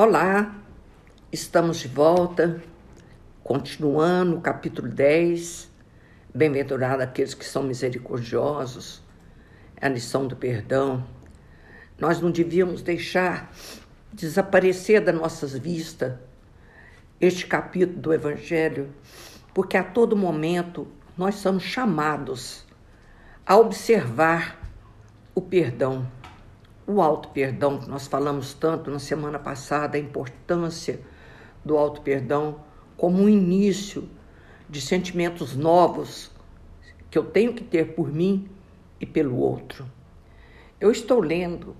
Olá, estamos de volta, continuando o capítulo 10. Bem-aventurado aqueles que são misericordiosos, é a lição do perdão. Nós não devíamos deixar desaparecer das nossas vistas este capítulo do Evangelho, porque a todo momento nós somos chamados a observar o perdão o auto-perdão, que nós falamos tanto na semana passada, a importância do auto-perdão como um início de sentimentos novos que eu tenho que ter por mim e pelo outro. Eu estou lendo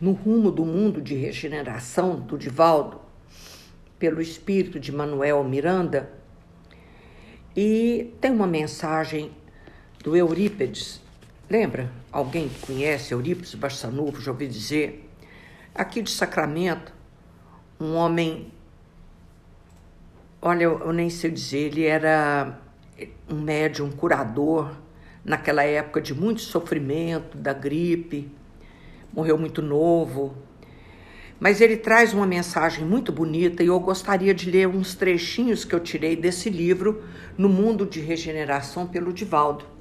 No Rumo do Mundo de Regeneração, do Divaldo, pelo espírito de Manuel Miranda, e tem uma mensagem do Eurípides Lembra? Alguém que conhece Eurípides Barçanuvo, já ouvi dizer? Aqui de Sacramento, um homem. Olha, eu nem sei dizer, ele era um médium, um curador, naquela época de muito sofrimento, da gripe, morreu muito novo. Mas ele traz uma mensagem muito bonita e eu gostaria de ler uns trechinhos que eu tirei desse livro, No Mundo de Regeneração, pelo Divaldo.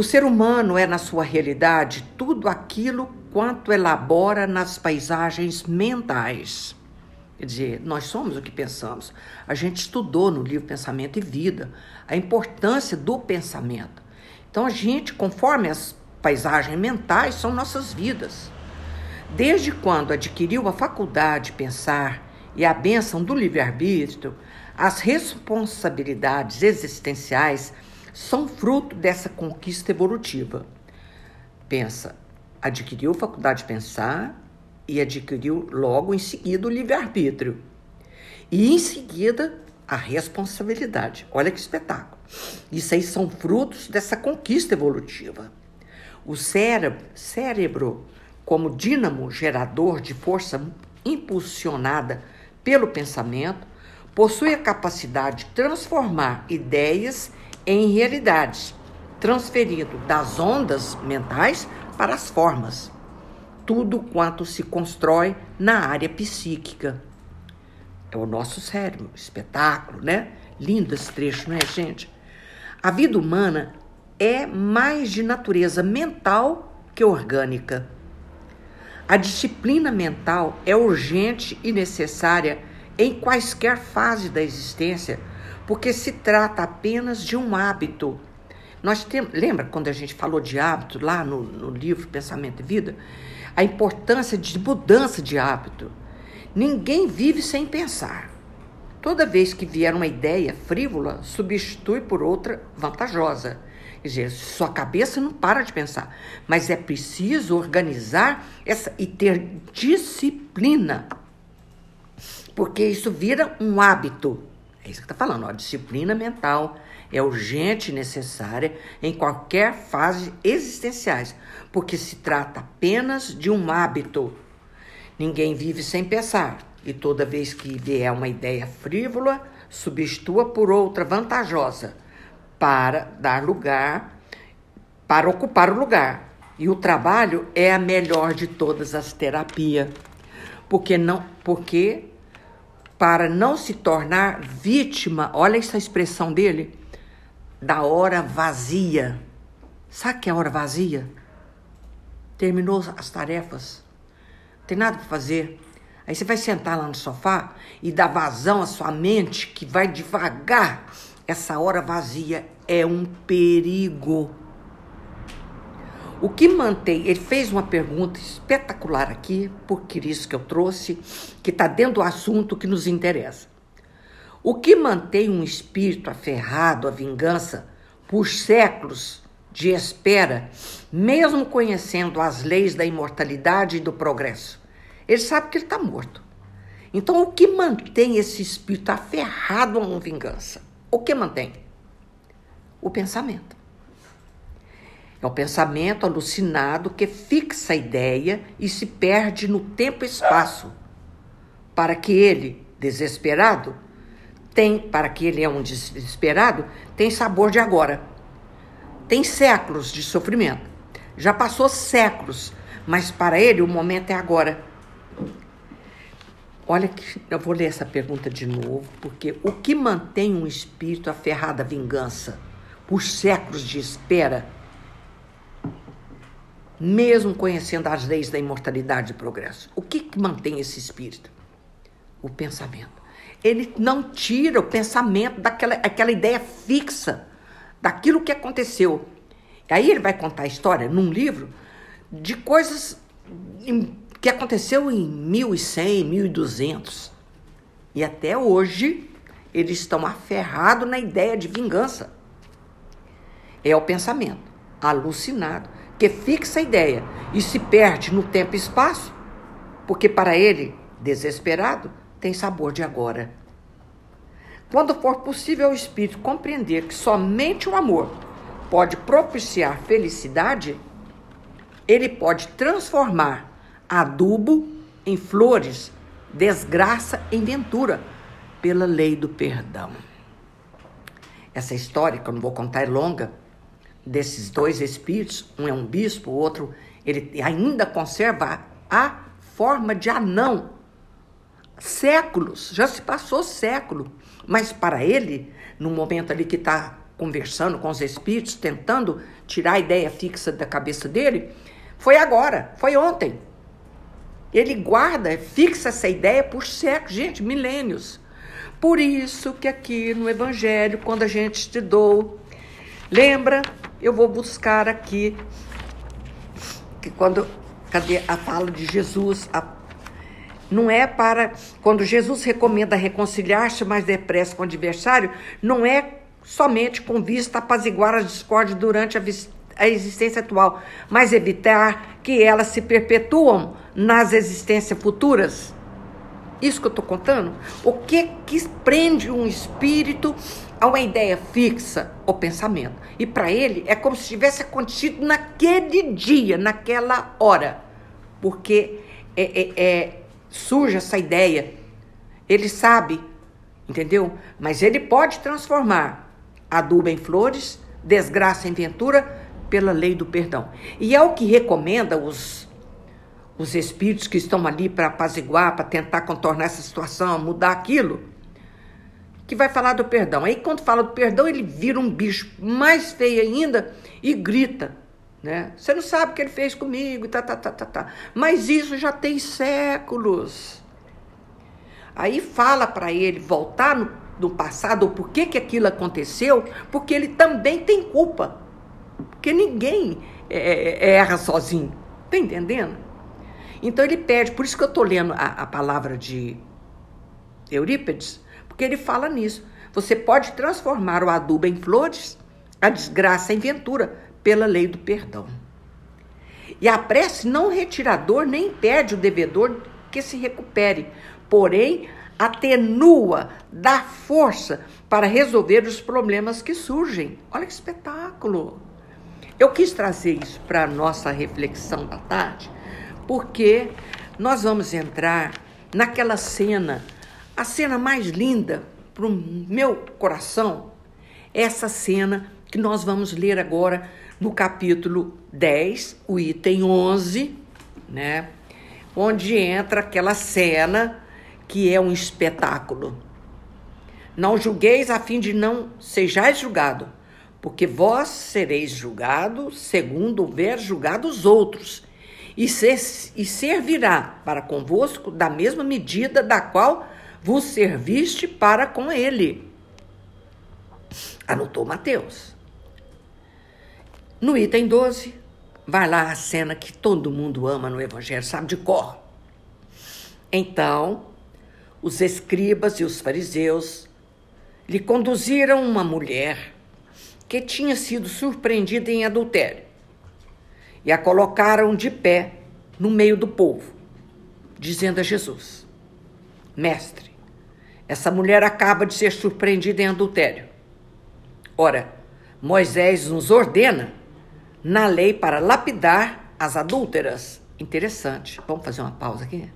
O ser humano é, na sua realidade, tudo aquilo quanto elabora nas paisagens mentais. Quer dizer, nós somos o que pensamos. A gente estudou no livro Pensamento e Vida a importância do pensamento. Então, a gente, conforme as paisagens mentais, são nossas vidas. Desde quando adquiriu a faculdade de pensar e a bênção do livre-arbítrio, as responsabilidades existenciais são fruto dessa conquista evolutiva. Pensa, adquiriu faculdade de pensar e adquiriu logo em seguida o livre-arbítrio. E em seguida a responsabilidade. Olha que espetáculo. Isso aí são frutos dessa conquista evolutiva. O cérebro, cérebro como dínamo gerador de força impulsionada pelo pensamento, possui a capacidade de transformar ideias em realidades, transferindo das ondas mentais para as formas. Tudo quanto se constrói na área psíquica. É o nosso cérebro, espetáculo, né? Lindo esse trecho, não é, gente? A vida humana é mais de natureza mental que orgânica. A disciplina mental é urgente e necessária em quaisquer fase da existência porque se trata apenas de um hábito. Nós temos, lembra quando a gente falou de hábito lá no, no livro Pensamento e Vida? A importância de mudança de hábito. Ninguém vive sem pensar. Toda vez que vier uma ideia frívola, substitui por outra vantajosa. Quer dizer, sua cabeça não para de pensar, mas é preciso organizar essa e ter disciplina, porque isso vira um hábito. É isso que está falando. A disciplina mental é urgente e necessária em qualquer fase existenciais, porque se trata apenas de um hábito. Ninguém vive sem pensar, e toda vez que vier uma ideia frívola, substitua por outra vantajosa para dar lugar, para ocupar o lugar. E o trabalho é a melhor de todas as terapias, porque não, porque para não se tornar vítima, olha essa expressão dele, da hora vazia. Sabe o que é a hora vazia? Terminou as tarefas, não tem nada para fazer. Aí você vai sentar lá no sofá e dar vazão à sua mente, que vai devagar. Essa hora vazia é um perigo. O que mantém, ele fez uma pergunta espetacular aqui, porque isso que eu trouxe, que está dentro do assunto que nos interessa. O que mantém um espírito aferrado à vingança por séculos de espera, mesmo conhecendo as leis da imortalidade e do progresso? Ele sabe que ele está morto. Então, o que mantém esse espírito aferrado a uma vingança? O que mantém? O pensamento. É o pensamento alucinado que fixa a ideia e se perde no tempo e espaço, para que ele, desesperado, tem, para que ele é um desesperado, tem sabor de agora. Tem séculos de sofrimento. Já passou séculos, mas para ele o momento é agora. Olha que eu vou ler essa pergunta de novo, porque o que mantém um espírito aferrado à vingança por séculos de espera, mesmo conhecendo as leis da imortalidade e progresso? O que, que mantém esse espírito? O pensamento. Ele não tira o pensamento daquela aquela ideia fixa daquilo que aconteceu. Aí ele vai contar a história num livro de coisas que aconteceu em 1100, 1200. E até hoje eles estão aferrados na ideia de vingança. É o pensamento alucinado que fixa a ideia e se perde no tempo e espaço, porque para ele, desesperado, tem sabor de agora. Quando for possível ao espírito compreender que somente o amor pode propiciar felicidade, ele pode transformar adubo em flores, desgraça em ventura, pela lei do perdão. Essa história, que eu não vou contar, é longa, desses dois espíritos, um é um bispo, o outro, ele ainda conserva a forma de anão. Séculos, já se passou século, mas para ele, no momento ali que está conversando com os espíritos, tentando tirar a ideia fixa da cabeça dele, foi agora, foi ontem. Ele guarda, fixa essa ideia por séculos, gente, milênios. Por isso que aqui no Evangelho, quando a gente estudou, lembra? Eu vou buscar aqui que quando cadê a fala de Jesus? A, não é para quando Jesus recomenda reconciliar-se mais depressa com o adversário, não é somente com vista a apaziguar a discórdia durante a, a existência atual, mas evitar que elas se perpetuam nas existências futuras? Isso que eu estou contando? O que que prende um espírito a uma ideia fixa, o pensamento? E para ele é como se tivesse acontecido naquele dia, naquela hora, porque é, é, é, surge essa ideia. Ele sabe, entendeu? Mas ele pode transformar adubo em flores, desgraça em ventura, pela lei do perdão. E é o que recomenda os os espíritos que estão ali para apaziguar, para tentar contornar essa situação, mudar aquilo, que vai falar do perdão. Aí quando fala do perdão, ele vira um bicho mais feio ainda e grita, né? Você não sabe o que ele fez comigo, tá, tá, tá, tá, tá. Mas isso já tem séculos. Aí fala para ele voltar no, no passado, o porquê que aquilo aconteceu, porque ele também tem culpa. Porque ninguém é, é, erra sozinho. Tá entendendo? Então ele pede, por isso que eu estou lendo a, a palavra de Eurípides, porque ele fala nisso. Você pode transformar o adubo em flores, a desgraça em ventura, pela lei do perdão. E a prece não retira a dor nem impede o devedor que se recupere, porém atenua, dá força para resolver os problemas que surgem. Olha que espetáculo! Eu quis trazer isso para a nossa reflexão da tarde, porque nós vamos entrar naquela cena, a cena mais linda para o meu coração, essa cena que nós vamos ler agora no capítulo 10, o item 11, né? Onde entra aquela cena que é um espetáculo. Não julgueis a fim de não sejais julgado, porque vós sereis julgado segundo houver julgado os outros e, ser, e servirá para convosco da mesma medida da qual vos serviste para com ele. Anotou Mateus. No item 12, vai lá a cena que todo mundo ama no Evangelho, sabe de cor. Então, os escribas e os fariseus lhe conduziram uma mulher que tinha sido surpreendida em adultério e a colocaram de pé no meio do povo, dizendo a Jesus: Mestre, essa mulher acaba de ser surpreendida em adultério. Ora, Moisés nos ordena na lei para lapidar as adúlteras. Interessante. Vamos fazer uma pausa aqui?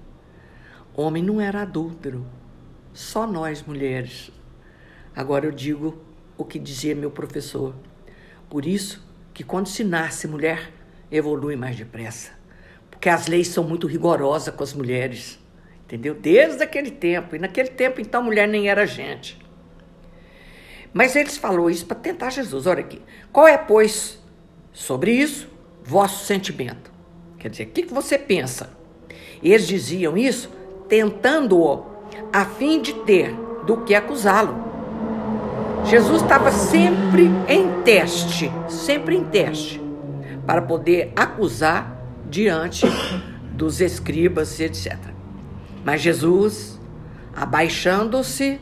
Homem não era adúltero, só nós mulheres. Agora eu digo o que dizia meu professor. Por isso que quando se nasce mulher, evolui mais depressa. Porque as leis são muito rigorosas com as mulheres. Entendeu? Desde aquele tempo. E naquele tempo, então, mulher nem era gente. Mas eles falou isso para tentar Jesus. Olha aqui. Qual é, pois, sobre isso, vosso sentimento? Quer dizer, o que, que você pensa? Eles diziam isso tentando-o a fim de ter do que acusá-lo. Jesus estava sempre em teste, sempre em teste, para poder acusar diante dos escribas, etc. Mas Jesus, abaixando-se,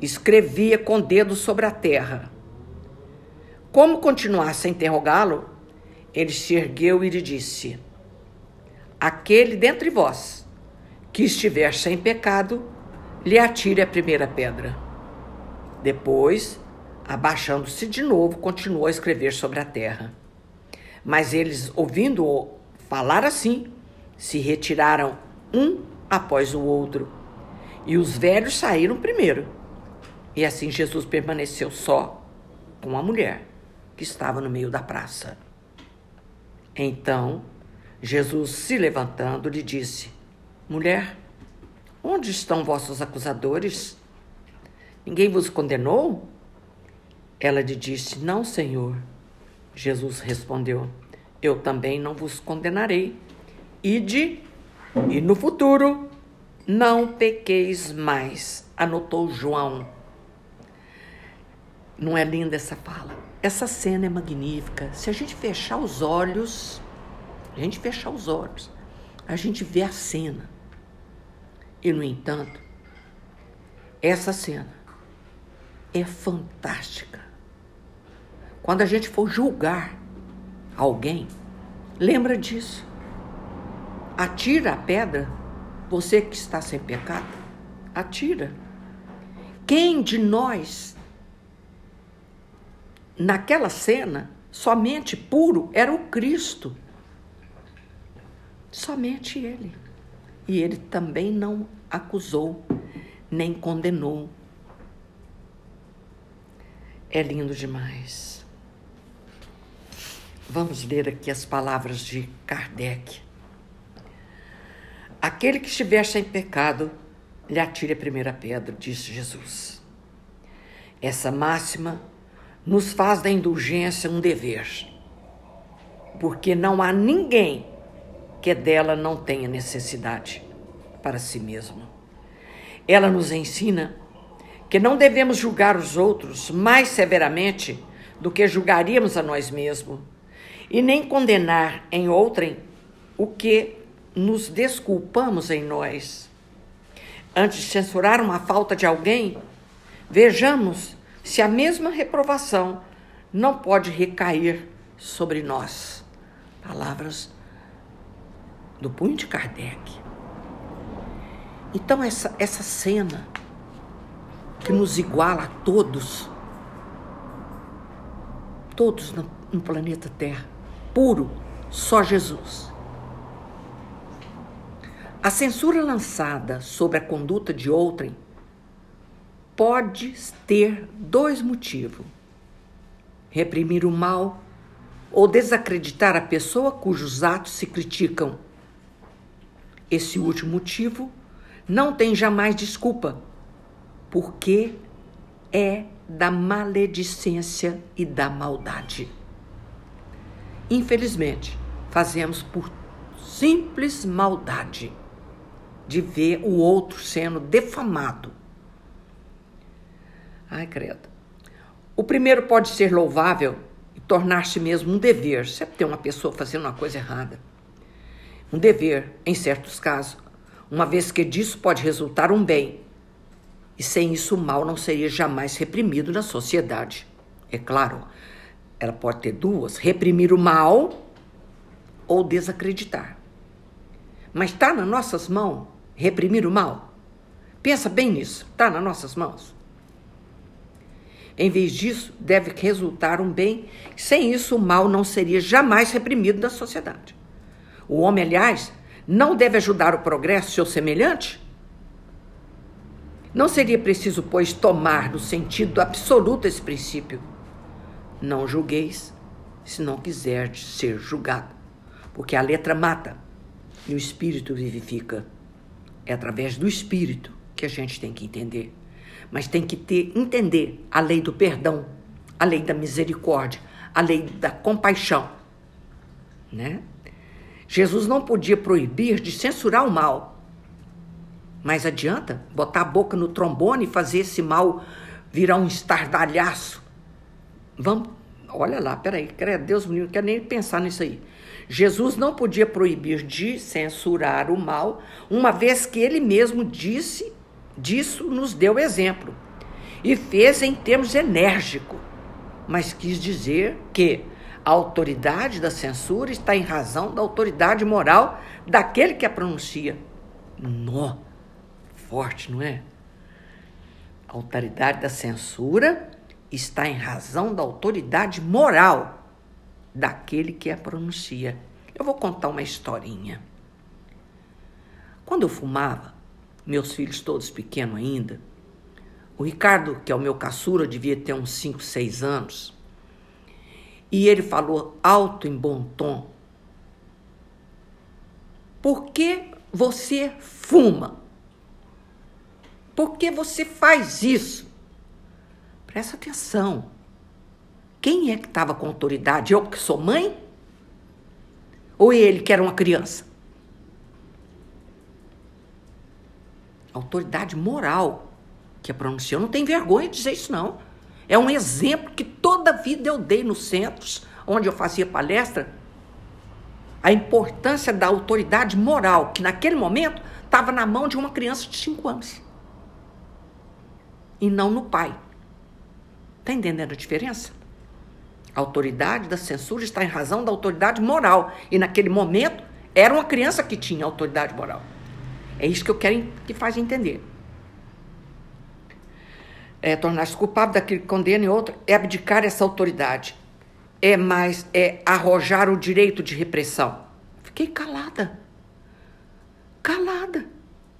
escrevia com dedo sobre a terra. Como continuasse a interrogá-lo, ele se ergueu e lhe disse: Aquele dentre vós que estiver sem pecado, lhe atire a primeira pedra. Depois, abaixando-se de novo, continuou a escrever sobre a terra. Mas eles, ouvindo-o falar assim, se retiraram um após o outro. E os velhos saíram primeiro. E assim Jesus permaneceu só com a mulher que estava no meio da praça. Então, Jesus, se levantando, lhe disse: Mulher, onde estão vossos acusadores? Ninguém vos condenou? Ela lhe disse: Não, Senhor. Jesus respondeu: Eu também não vos condenarei. Ide, e no futuro não pequeis mais, anotou João. Não é linda essa fala? Essa cena é magnífica. Se a gente fechar os olhos, a gente fechar os olhos, a gente vê a cena. E, no entanto, essa cena é fantástica. Quando a gente for julgar alguém, lembra disso. Atira a pedra, você que está sem pecado, atira. Quem de nós, naquela cena, somente puro, era o Cristo. Somente ele. E ele também não acusou, nem condenou é lindo demais. Vamos ler aqui as palavras de Kardec. Aquele que estiver sem pecado, lhe atire a primeira pedra, disse Jesus. Essa máxima nos faz da indulgência um dever, porque não há ninguém que dela não tenha necessidade para si mesmo. Ela nos ensina que não devemos julgar os outros mais severamente do que julgaríamos a nós mesmos, e nem condenar em outrem o que nos desculpamos em nós. Antes de censurar uma falta de alguém, vejamos se a mesma reprovação não pode recair sobre nós. Palavras do punho de Kardec. Então, essa, essa cena que nos iguala a todos, todos no, no planeta Terra, puro, só Jesus. A censura lançada sobre a conduta de outrem pode ter dois motivos: reprimir o mal ou desacreditar a pessoa cujos atos se criticam. Esse último motivo não tem jamais desculpa porque é da maledicência e da maldade. Infelizmente, fazemos por simples maldade de ver o outro sendo defamado. Ai, credo. O primeiro pode ser louvável e tornar-se mesmo um dever, sempre tem uma pessoa fazendo uma coisa errada. Um dever, em certos casos, uma vez que disso pode resultar um bem e sem isso o mal não seria jamais reprimido na sociedade. É claro, ela pode ter duas: reprimir o mal ou desacreditar. Mas está nas nossas mãos reprimir o mal? Pensa bem nisso, está nas nossas mãos. Em vez disso, deve resultar um bem. Sem isso, o mal não seria jamais reprimido na sociedade. O homem, aliás, não deve ajudar o progresso seu semelhante não seria preciso, pois, tomar no sentido absoluto esse princípio. Não julgueis, se não quiserdes ser julgado, porque a letra mata e o espírito vivifica. É através do Espírito que a gente tem que entender. Mas tem que ter, entender a lei do perdão, a lei da misericórdia, a lei da compaixão. Né? Jesus não podia proibir de censurar o mal. Mas adianta botar a boca no trombone e fazer esse mal virar um estardalhaço. Vamos, olha lá, peraí, Deus me não quero nem pensar nisso aí. Jesus não podia proibir de censurar o mal, uma vez que ele mesmo disse, disso nos deu exemplo. E fez em termos enérgicos mas quis dizer que a autoridade da censura está em razão da autoridade moral daquele que a pronuncia. Nó, forte, não é? A autoridade da censura está em razão da autoridade moral daquele que a pronuncia. Eu vou contar uma historinha. Quando eu fumava, meus filhos todos pequenos ainda, o Ricardo, que é o meu caçura, devia ter uns 5, 6 anos. E ele falou alto em bom tom: Por que você fuma? Por que você faz isso? Presta atenção. Quem é que estava com autoridade? Eu que sou mãe? Ou ele que era uma criança? Autoridade moral que a pronunciou. Não tem vergonha de dizer isso, não. É um exemplo que toda a vida eu dei nos centros onde eu fazia palestra. A importância da autoridade moral, que naquele momento estava na mão de uma criança de 5 anos. E não no pai. Está entendendo a diferença? A autoridade da censura está em razão da autoridade moral. E naquele momento, era uma criança que tinha autoridade moral. É isso que eu quero que faz entender é, tornar-se culpável daquilo que condena e outro, é abdicar essa autoridade. É mais, é arrojar o direito de repressão. Fiquei calada. Calada.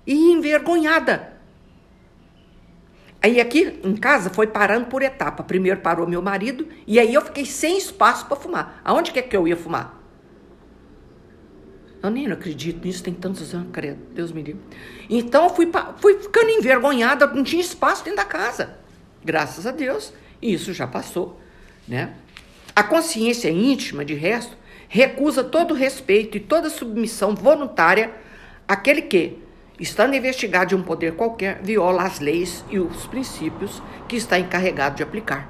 E envergonhada. Aí aqui em casa foi parando por etapa. Primeiro parou meu marido e aí eu fiquei sem espaço para fumar. Aonde que é que eu ia fumar? Eu nem acredito nisso, tem tantos anos, credo, Deus me livre. Então eu fui, fui ficando envergonhada, não tinha espaço dentro da casa. Graças a Deus, isso já passou, né? A consciência íntima, de resto, recusa todo respeito e toda submissão voluntária àquele que, estando investigado de um poder qualquer, viola as leis e os princípios que está encarregado de aplicar.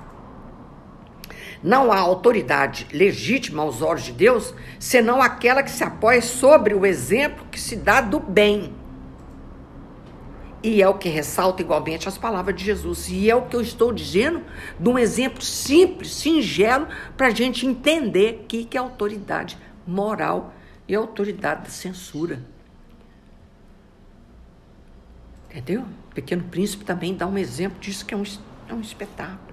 Não há autoridade legítima aos olhos de Deus senão aquela que se apoia sobre o exemplo que se dá do bem. E é o que ressalta igualmente as palavras de Jesus. E é o que eu estou dizendo de um exemplo simples, singelo, para a gente entender o que, que é autoridade moral e autoridade da censura. Entendeu? O Pequeno Príncipe também dá um exemplo disso que é um, é um espetáculo.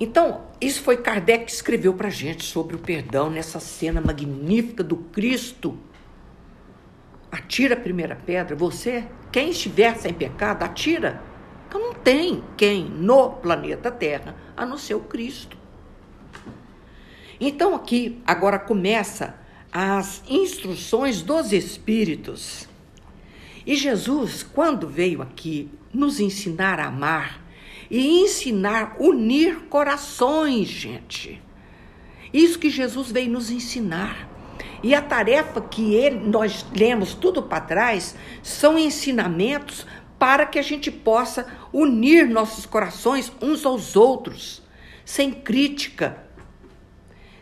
Então, isso foi Kardec que escreveu para a gente sobre o perdão nessa cena magnífica do Cristo. Atira a primeira pedra, você, quem estiver sem pecado, atira. Então não tem quem no planeta Terra a não ser o Cristo. Então aqui agora começa as instruções dos Espíritos. E Jesus, quando veio aqui nos ensinar a amar, e ensinar, unir corações, gente. Isso que Jesus veio nos ensinar. E a tarefa que ele, nós lemos tudo para trás são ensinamentos para que a gente possa unir nossos corações uns aos outros, sem crítica,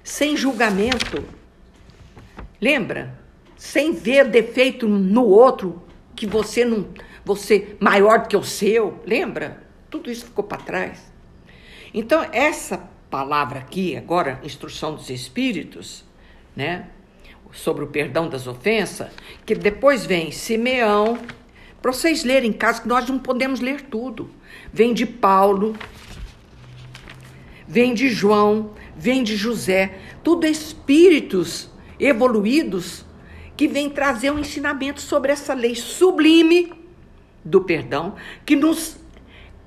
sem julgamento. Lembra? Sem ver defeito no outro que você não, você maior do que o seu, lembra? Tudo isso ficou para trás. Então, essa palavra aqui, agora, instrução dos espíritos, né? Sobre o perdão das ofensas, que depois vem Simeão, para vocês lerem em casa, que nós não podemos ler tudo. Vem de Paulo, vem de João, vem de José, tudo espíritos evoluídos que vêm trazer um ensinamento sobre essa lei sublime do perdão, que nos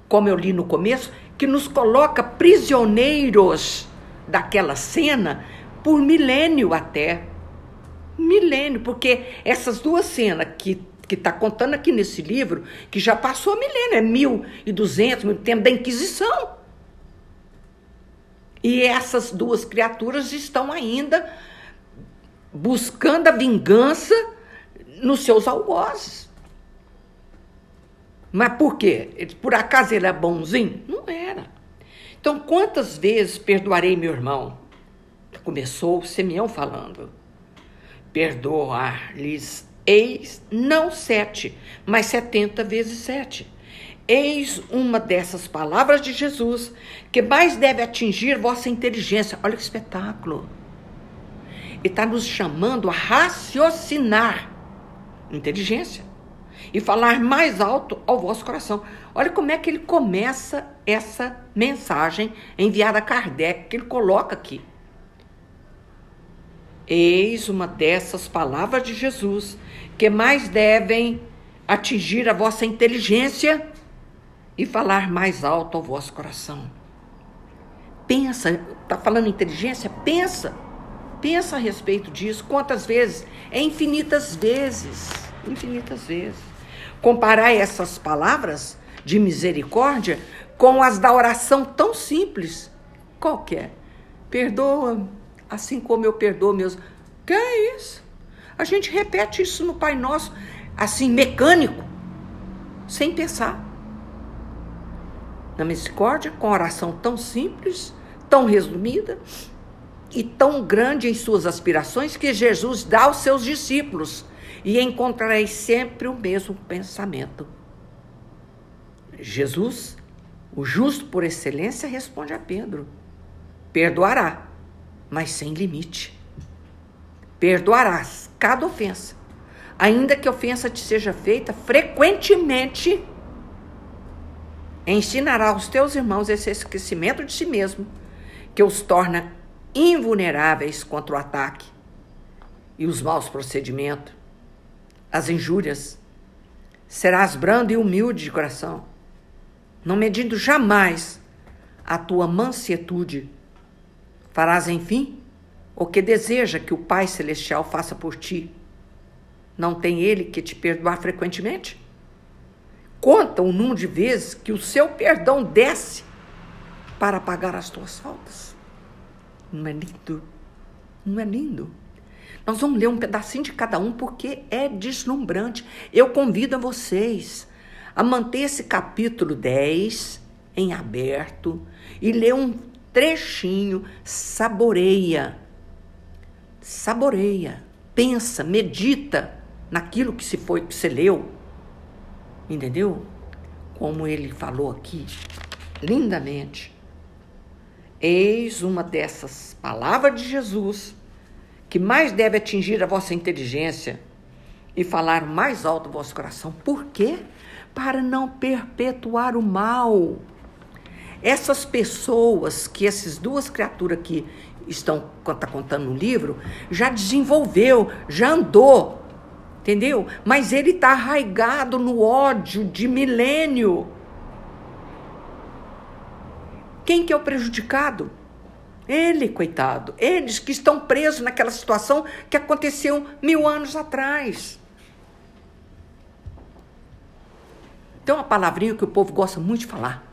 como eu li no começo, que nos coloca prisioneiros daquela cena por milênio até. Milênio, porque essas duas cenas que que está contando aqui nesse livro, que já passou milênio, é 1200, no tempo da Inquisição. E essas duas criaturas estão ainda buscando a vingança nos seus algozes. Mas por quê? Por acaso ele é bonzinho? Não era. Então, quantas vezes perdoarei meu irmão? Começou Simeão falando. Perdoar-lhes eis não sete, mas setenta vezes sete. Eis uma dessas palavras de Jesus que mais deve atingir vossa inteligência. Olha que espetáculo. Ele está nos chamando a raciocinar inteligência e falar mais alto ao vosso coração. Olha como é que ele começa essa mensagem enviada a Kardec, que ele coloca aqui. Eis uma dessas palavras de Jesus que mais devem atingir a vossa inteligência e falar mais alto ao vosso coração. Pensa, está falando inteligência? Pensa. Pensa a respeito disso. Quantas vezes? É infinitas vezes. Infinitas vezes. Comparar essas palavras de misericórdia com as da oração tão simples. Qual que é? Perdoa, assim como eu perdoo meus. Que é isso? A gente repete isso no Pai Nosso, assim, mecânico, sem pensar na misericórdia, com oração tão simples, tão resumida e tão grande em suas aspirações que Jesus dá aos seus discípulos e encontrareis sempre o mesmo pensamento. Jesus, o justo por excelência, responde a Pedro: perdoará, mas sem limite. Perdoarás cada ofensa, ainda que a ofensa te seja feita frequentemente ensinará aos teus irmãos esse esquecimento de si mesmo, que os torna invulneráveis contra o ataque e os maus procedimentos, as injúrias. Serás brando e humilde de coração, não medindo jamais a tua mansietude. Farás, enfim, o que deseja que o Pai Celestial faça por ti. Não tem ele que te perdoar frequentemente? conta o número de vezes que o seu perdão desce para pagar as tuas faltas. Não é lindo? Não é lindo? Nós vamos ler um pedacinho de cada um porque é deslumbrante. Eu convido a vocês a manter esse capítulo 10 em aberto e ler um trechinho, saboreia. Saboreia, pensa, medita naquilo que se foi que você leu Entendeu? Como ele falou aqui, lindamente. Eis uma dessas palavras de Jesus que mais deve atingir a vossa inteligência e falar mais alto o vosso coração. Por quê? Para não perpetuar o mal. Essas pessoas que essas duas criaturas que estão tá contando no livro já desenvolveu, já andou entendeu? Mas ele está arraigado no ódio de milênio. Quem que é o prejudicado? Ele, coitado. Eles que estão presos naquela situação que aconteceu mil anos atrás. Tem uma palavrinha que o povo gosta muito de falar.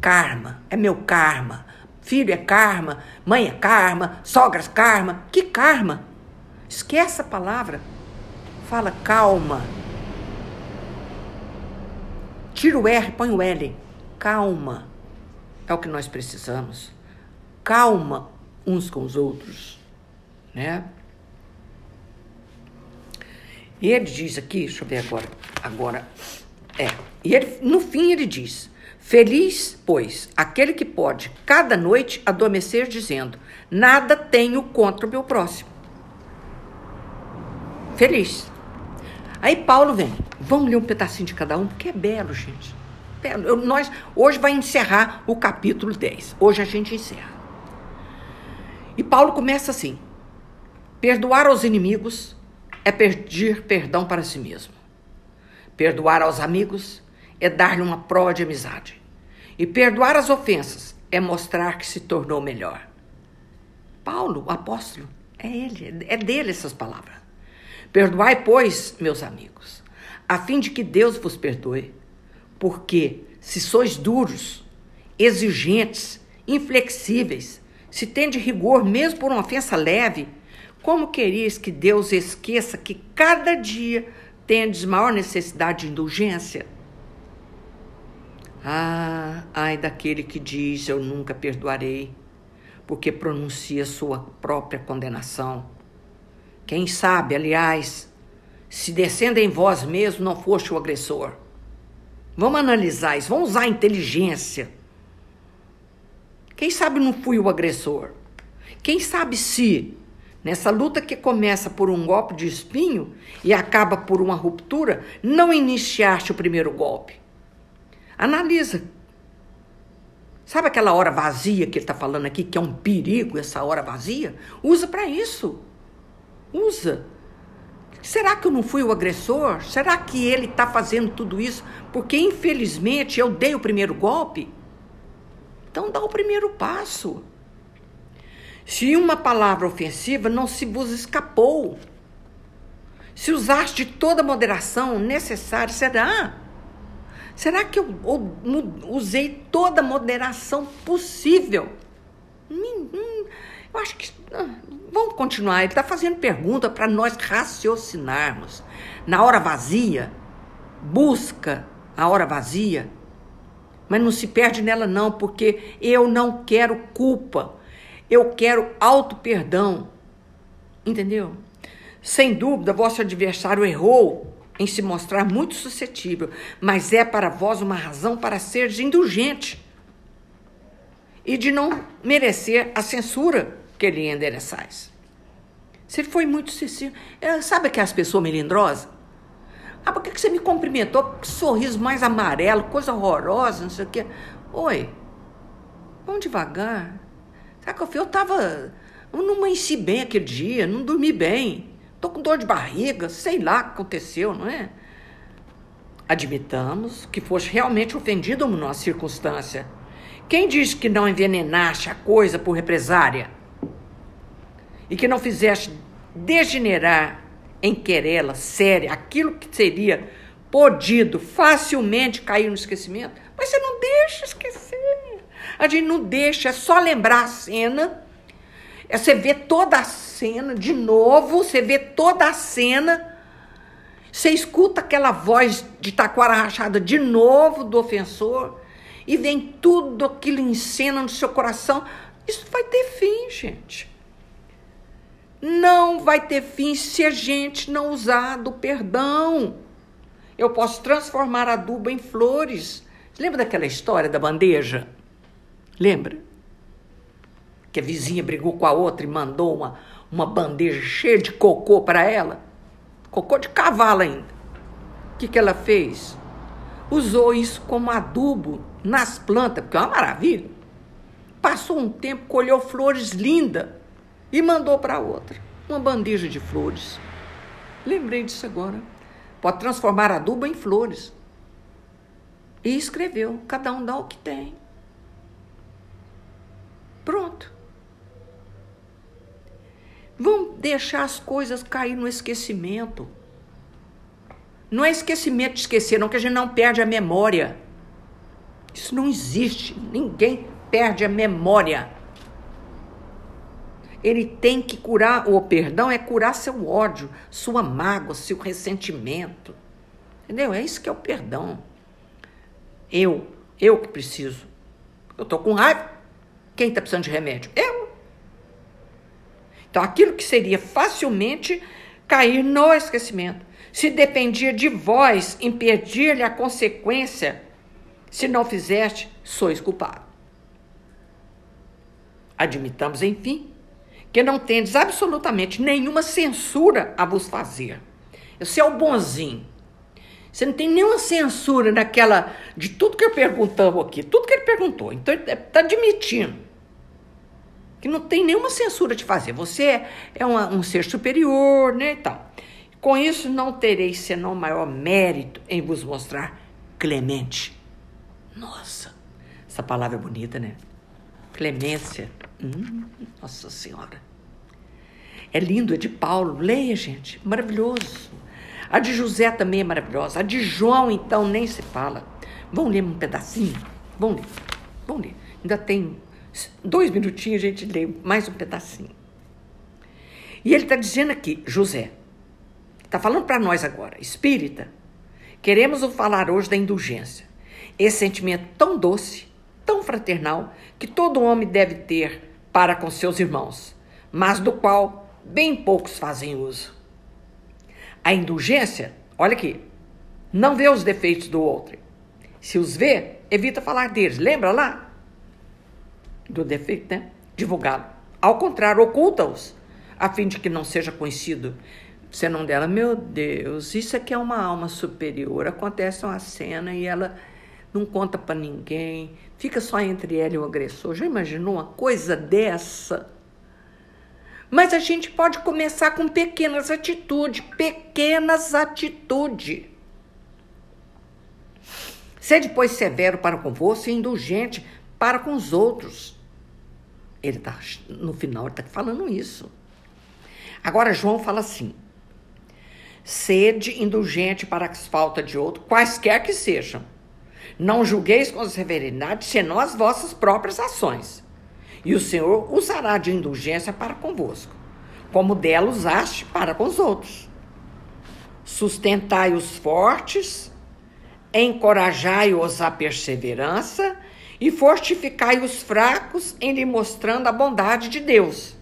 Karma, é meu karma. Filho é karma, mãe é karma, sogras karma. Que karma? Esquece a palavra. Fala calma. Tira o R, põe o L. Calma. É o que nós precisamos. Calma uns com os outros, né? E ele diz aqui, deixa eu ver agora, agora, é, e ele, no fim ele diz, feliz, pois, aquele que pode cada noite adormecer dizendo, nada tenho contra o meu próximo. Feliz. Aí Paulo vem, vamos ler um pedacinho de cada um, porque é belo, gente. Eu, nós, hoje vai encerrar o capítulo 10. Hoje a gente encerra. E Paulo começa assim: perdoar aos inimigos é pedir perdão para si mesmo. Perdoar aos amigos é dar-lhe uma prova de amizade. E perdoar as ofensas é mostrar que se tornou melhor. Paulo, o apóstolo, é ele, é dele essas palavras. Perdoai, pois, meus amigos, a fim de que Deus vos perdoe, porque se sois duros, exigentes, inflexíveis, se tende rigor mesmo por uma ofensa leve, como quereis que Deus esqueça que cada dia tendes maior necessidade de indulgência? Ah, ai daquele que diz eu nunca perdoarei, porque pronuncia sua própria condenação. Quem sabe, aliás, se descendo em vós mesmo não foste o agressor. Vamos analisar isso, vamos usar a inteligência. Quem sabe não fui o agressor? Quem sabe se, nessa luta que começa por um golpe de espinho e acaba por uma ruptura, não iniciaste o primeiro golpe? Analisa. Sabe aquela hora vazia que ele está falando aqui, que é um perigo essa hora vazia? Usa para isso. Usa. Será que eu não fui o agressor? Será que ele está fazendo tudo isso porque, infelizmente, eu dei o primeiro golpe? Então, dá o primeiro passo. Se uma palavra ofensiva não se vos escapou, se usaste toda a moderação necessária, será? Será que eu usei toda a moderação possível? Hum, hum, eu acho que. Vamos continuar. Ele está fazendo pergunta para nós raciocinarmos. Na hora vazia, busca a hora vazia, mas não se perde nela, não, porque eu não quero culpa. Eu quero auto-perdão. Entendeu? Sem dúvida, vosso adversário errou em se mostrar muito suscetível, mas é para vós uma razão para ser indulgente e de não merecer a censura que lhe endereçais. Ele foi muito sensível, é, sabe aquelas pessoas melindrosas? Ah, por que você me cumprimentou? Que sorriso mais amarelo, coisa horrorosa, não sei o quê. Oi, vamos devagar. Sabe que eu Eu tava. Eu não amanheci bem aquele dia, não dormi bem. Tô com dor de barriga, sei lá o que aconteceu, não é? Admitamos que foste realmente ofendido numa circunstância. Quem diz que não envenenaste a coisa por represária? E que não fizeste degenerar em querela séria aquilo que seria podido facilmente cair no esquecimento? Mas você não deixa esquecer. A gente não deixa, é só lembrar a cena é você vê toda a cena de novo, você vê toda a cena, você escuta aquela voz de taquara rachada de novo do ofensor e vem tudo aquilo em cena no seu coração. Isso vai ter fim, gente. Não vai ter fim se a gente não usar do perdão. Eu posso transformar adubo em flores. Lembra daquela história da bandeja? Lembra? que a vizinha brigou com a outra e mandou uma, uma bandeja cheia de cocô para ela. Cocô de cavalo ainda. O que, que ela fez? Usou isso como adubo nas plantas, porque é uma maravilha. Passou um tempo, colheu flores lindas e mandou para outra uma bandeja de flores. Lembrei disso agora. Pode transformar adubo em flores. E escreveu: cada um dá o que tem. Pronto. Vão deixar as coisas cair no esquecimento. Não é esquecimento de esquecer, não, que a gente não perde a memória. Isso não existe. Ninguém perde a memória. Ele tem que curar, o perdão é curar seu ódio, sua mágoa, seu ressentimento. Entendeu? É isso que é o perdão. Eu, eu que preciso. Eu tô com raiva. Quem está precisando de remédio? Eu. Então, aquilo que seria facilmente cair no esquecimento. Se dependia de vós impedir-lhe a consequência, se não fizeste, sois culpado. Admitamos, enfim, que não tendes absolutamente nenhuma censura a vos fazer. Você é o bonzinho. Você não tem nenhuma censura naquela de tudo que eu perguntamos aqui, tudo que ele perguntou. Então ele está admitindo que não tem nenhuma censura de fazer. Você é uma, um ser superior, né, e tal. Com isso, não tereis senão maior mérito em vos mostrar clemente. Nossa, essa palavra é bonita, né? Clemência. Hum, nossa Senhora. É lindo, é de Paulo. Leia, gente. Maravilhoso. A de José também é maravilhosa. A de João, então, nem se fala. Vamos ler um pedacinho? Vamos ler. Vamos ler. Ainda tem dois minutinhos, a gente lê mais um pedacinho. E ele está dizendo aqui, José, está falando para nós agora, espírita, queremos falar hoje da indulgência. Esse sentimento tão doce, tão fraternal, que todo homem deve ter para com seus irmãos, mas do qual bem poucos fazem uso. A indulgência, olha aqui, não vê os defeitos do outro. Se os vê, evita falar deles. Lembra lá? Do defeito, né? Divulgá-lo. Ao contrário, oculta-os, a fim de que não seja conhecido. Você não dela, meu Deus, isso aqui é uma alma superior. Acontece uma cena e ela não conta para ninguém, fica só entre ela e o agressor. Já imaginou uma coisa dessa? Mas a gente pode começar com pequenas atitudes, pequenas atitudes. Ser depois severo para convosco e indulgente para com os outros. Ele está, no final, está falando isso. Agora, João fala assim: sede indulgente para as faltas de outro, quaisquer que sejam. Não julgueis com severidade, senão as vossas próprias ações e o Senhor usará de indulgência para convosco, como dela usaste para com os outros. Sustentai os fortes, encorajai-os à perseverança e fortificai os fracos em lhe mostrando a bondade de Deus,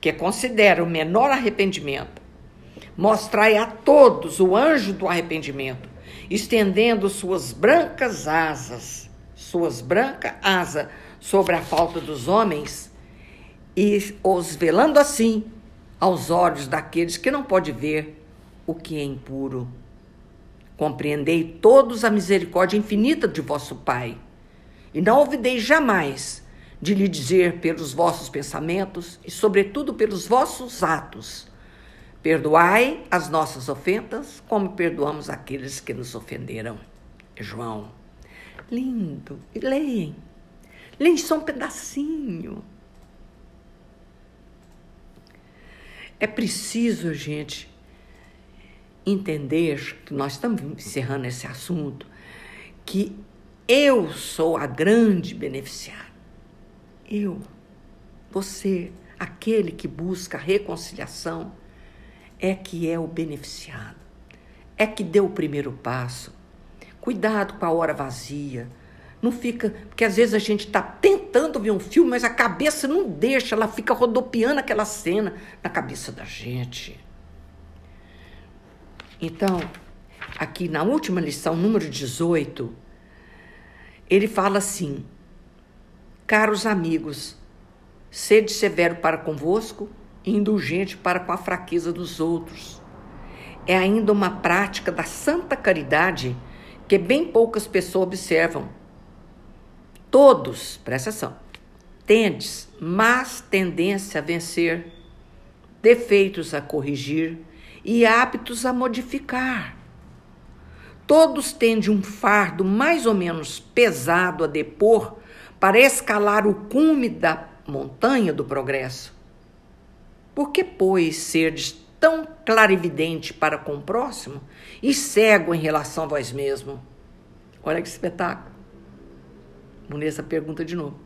que considera o menor arrependimento. Mostrai a todos o anjo do arrependimento, estendendo suas brancas asas, suas brancas asas sobre a falta dos homens e os velando assim aos olhos daqueles que não pode ver o que é impuro. Compreendei todos a misericórdia infinita de vosso Pai, e não ouvideis jamais de lhe dizer pelos vossos pensamentos e, sobretudo, pelos vossos atos. Perdoai as nossas ofensas, como perdoamos aqueles que nos ofenderam. João. Lindo. Leem. Leia só um pedacinho. É preciso, gente, entender que nós estamos encerrando esse assunto, que eu sou a grande beneficiária. Eu, você, aquele que busca reconciliação, é que é o beneficiado, é que deu o primeiro passo. Cuidado com a hora vazia não fica. Porque às vezes a gente está tentando ver um filme, mas a cabeça não deixa, ela fica rodopiando aquela cena na cabeça da gente. Então, aqui na última lição, número 18, ele fala assim: Caros amigos, sede severo para convosco indulgente para com a fraqueza dos outros. É ainda uma prática da santa caridade que bem poucas pessoas observam Todos, presta atenção, tendes más tendência a vencer, defeitos a corrigir e hábitos a modificar. Todos tendem um fardo mais ou menos pesado a depor para escalar o cume da montanha do progresso. Por que, pois, serdes tão clarividente para com o próximo e cego em relação a vós mesmo? Olha que espetáculo. Munessa pergunta de novo.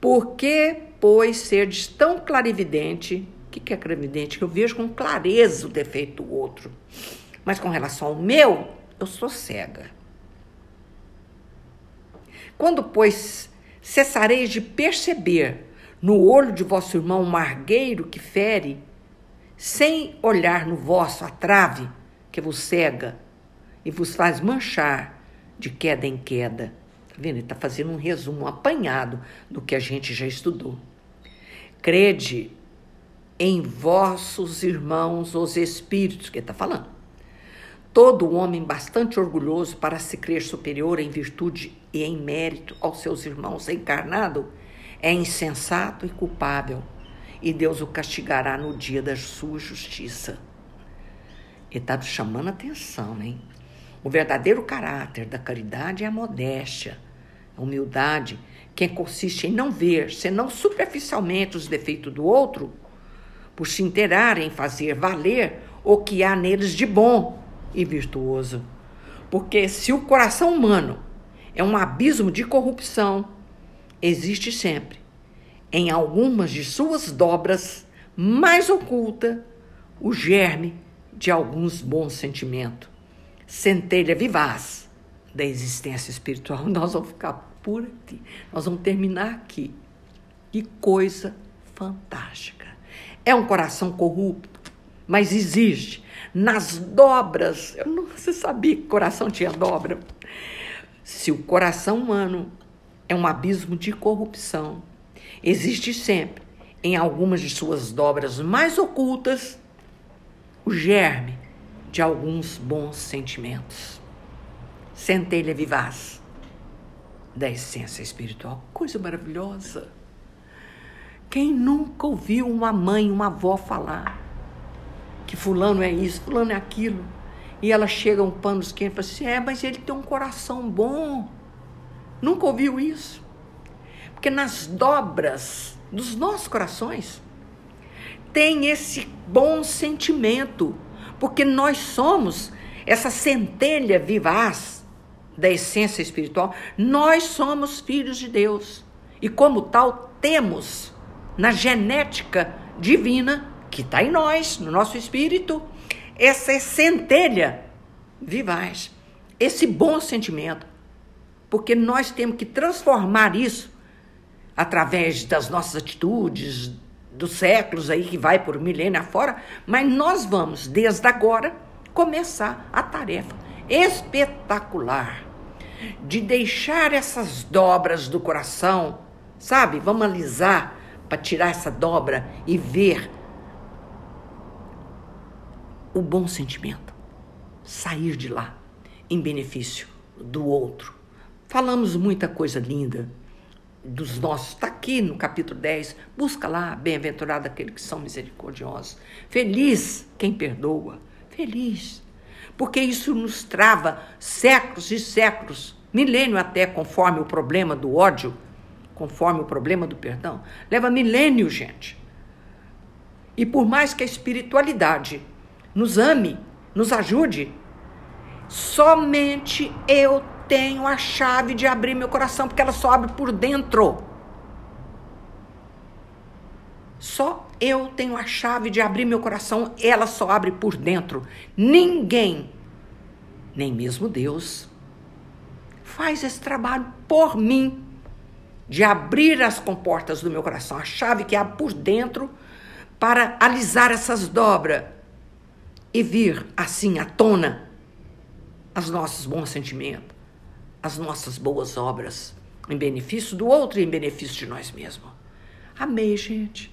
Por que, pois, serdes tão clarividente? O que, que é clarividente? Que eu vejo com clareza o defeito do outro. Mas com relação ao meu, eu sou cega. Quando, pois, cessareis de perceber no olho de vosso irmão um margueiro que fere, sem olhar no vosso a trave que vos cega e vos faz manchar de queda em queda, Tá vendo? Ele está fazendo um resumo, um apanhado do que a gente já estudou. Crede em vossos irmãos, os espíritos, que ele está falando. Todo homem bastante orgulhoso para se crer superior em virtude e em mérito aos seus irmãos encarnado é insensato e culpável, e Deus o castigará no dia da sua justiça. Ele está chamando atenção, hein? O verdadeiro caráter da caridade é a modéstia, a humildade, que consiste em não ver, senão superficialmente, os defeitos do outro, por se inteirarem em fazer valer o que há neles de bom e virtuoso. Porque se o coração humano é um abismo de corrupção, existe sempre, em algumas de suas dobras mais oculta, o germe de alguns bons sentimentos, centelha vivaz da existência espiritual. Nós vamos ficar por aqui, nós vamos terminar aqui. Que coisa fantástica. É um coração corrupto, mas existe nas dobras. Eu não sabia que coração tinha dobra. Se o coração humano é um abismo de corrupção, existe sempre, em algumas de suas dobras mais ocultas, o germe de alguns bons sentimentos. Centelha vivaz da essência espiritual. Coisa maravilhosa. Quem nunca ouviu uma mãe, uma avó falar que fulano é isso, fulano é aquilo? E ela chega um pano quente e fala assim: é, mas ele tem um coração bom. Nunca ouviu isso? Porque nas dobras dos nossos corações tem esse bom sentimento, porque nós somos essa centelha vivaz da essência espiritual, nós somos filhos de Deus. E como tal, temos na genética divina que está em nós, no nosso espírito, essa centelha vivaz, esse bom sentimento. Porque nós temos que transformar isso através das nossas atitudes, dos séculos aí que vai por milênio afora, mas nós vamos, desde agora, começar a tarefa espetacular de deixar essas dobras do coração, sabe? Vamos alisar para tirar essa dobra e ver o bom sentimento, sair de lá em benefício do outro. Falamos muita coisa linda dos nossos, está aqui no capítulo 10, busca lá, bem-aventurado aqueles que são misericordiosos. Feliz quem perdoa, feliz, porque isso nos trava séculos e séculos, milênio até, conforme o problema do ódio, conforme o problema do perdão, leva milênio, gente. E por mais que a espiritualidade nos ame, nos ajude. Somente eu tenho a chave de abrir meu coração, porque ela só abre por dentro. Só eu tenho a chave de abrir meu coração, ela só abre por dentro. Ninguém, nem mesmo Deus, faz esse trabalho por mim, de abrir as comportas do meu coração, a chave que abre por dentro para alisar essas dobras e vir assim à tona os nossos bons sentimentos, as nossas boas obras, em benefício do outro e em benefício de nós mesmos. Amei, gente.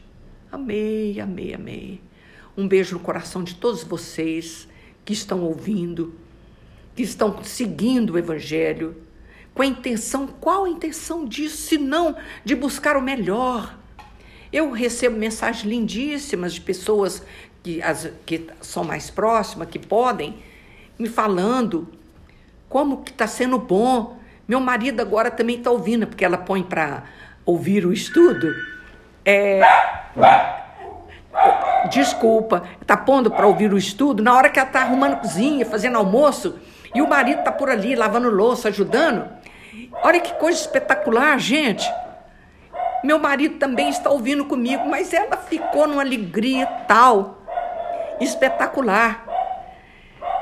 Amei, amei, amei. Um beijo no coração de todos vocês que estão ouvindo, que estão seguindo o Evangelho, com a intenção, qual a intenção disso, se não de buscar o melhor? Eu recebo mensagens lindíssimas de pessoas que, as, que são mais próximas, que podem, me falando como que está sendo bom. Meu marido agora também está ouvindo, porque ela põe para ouvir o estudo. É, desculpa, está pondo para ouvir o estudo na hora que ela está arrumando cozinha, fazendo almoço, e o marido está por ali lavando louça, ajudando. Olha que coisa espetacular, gente. Meu marido também está ouvindo comigo, mas ela ficou numa alegria tal espetacular.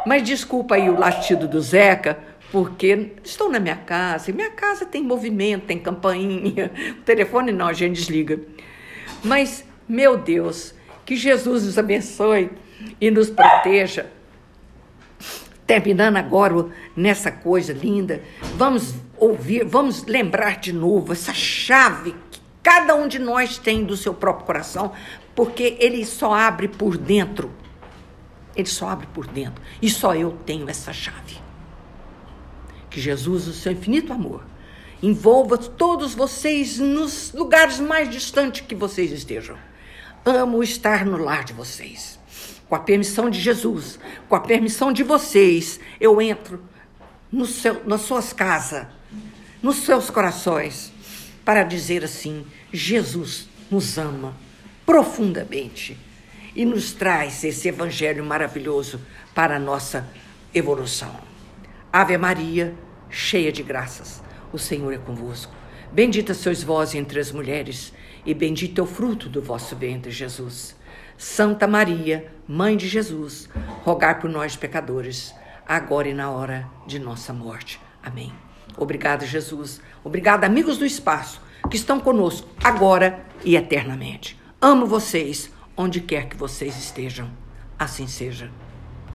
Mas desculpa aí o latido do Zeca, porque estou na minha casa, e minha casa tem movimento, tem campainha, o telefone não, a gente desliga. Mas, meu Deus, que Jesus nos abençoe e nos proteja. Terminando agora nessa coisa linda, vamos ouvir, vamos lembrar de novo essa chave que cada um de nós tem do seu próprio coração, porque ele só abre por dentro. Ele só abre por dentro. E só eu tenho essa chave. Que Jesus, o seu infinito amor, envolva todos vocês nos lugares mais distantes que vocês estejam. Amo estar no lar de vocês. Com a permissão de Jesus, com a permissão de vocês, eu entro no seu, nas suas casas, nos seus corações, para dizer assim: Jesus nos ama profundamente e nos traz esse evangelho maravilhoso para a nossa evolução. Ave Maria, cheia de graças, o Senhor é convosco. Bendita sois vós entre as mulheres, e bendito é o fruto do vosso ventre, Jesus. Santa Maria, Mãe de Jesus, rogai por nós, pecadores, agora e na hora de nossa morte. Amém. Obrigado, Jesus. Obrigado, amigos do espaço, que estão conosco agora e eternamente. Amo vocês, onde quer que vocês estejam. Assim seja.